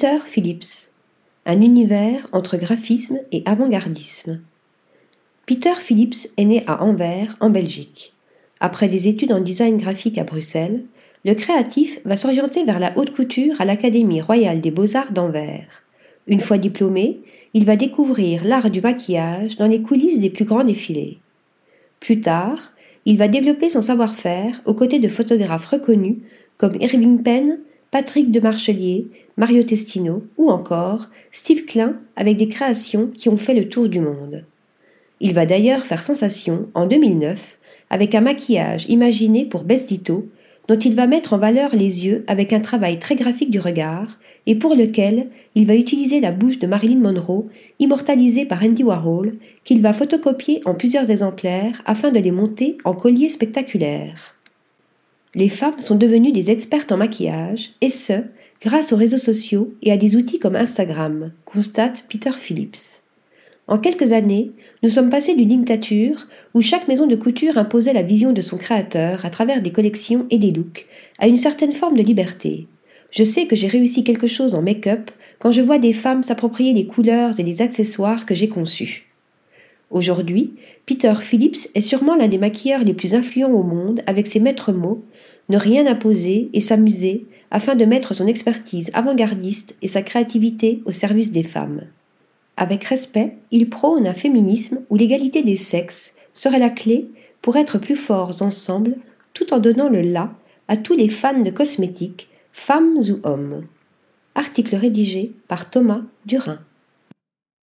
Peter Phillips. Un univers entre graphisme et avant-gardisme. Peter Phillips est né à Anvers, en Belgique. Après des études en design graphique à Bruxelles, le créatif va s'orienter vers la haute couture à l'Académie royale des beaux-arts d'Anvers. Une fois diplômé, il va découvrir l'art du maquillage dans les coulisses des plus grands défilés. Plus tard, il va développer son savoir-faire aux côtés de photographes reconnus comme Irving Penn, Patrick de Marchelier, Mario Testino ou encore Steve Klein avec des créations qui ont fait le tour du monde. Il va d'ailleurs faire sensation en 2009 avec un maquillage imaginé pour Bess Ditto dont il va mettre en valeur les yeux avec un travail très graphique du regard et pour lequel il va utiliser la bouche de Marilyn Monroe, immortalisée par Andy Warhol, qu'il va photocopier en plusieurs exemplaires afin de les monter en colliers spectaculaires. Les femmes sont devenues des expertes en maquillage, et ce, grâce aux réseaux sociaux et à des outils comme Instagram, constate Peter Phillips. En quelques années, nous sommes passés d'une dictature où chaque maison de couture imposait la vision de son créateur à travers des collections et des looks, à une certaine forme de liberté. Je sais que j'ai réussi quelque chose en make-up quand je vois des femmes s'approprier les couleurs et les accessoires que j'ai conçus. Aujourd'hui, Peter Phillips est sûrement l'un des maquilleurs les plus influents au monde avec ses maîtres mots ne rien imposer et s'amuser afin de mettre son expertise avant-gardiste et sa créativité au service des femmes. Avec respect, il prône un féminisme où l'égalité des sexes serait la clé pour être plus forts ensemble tout en donnant le là à tous les fans de cosmétiques, femmes ou hommes. Article rédigé par Thomas Durin.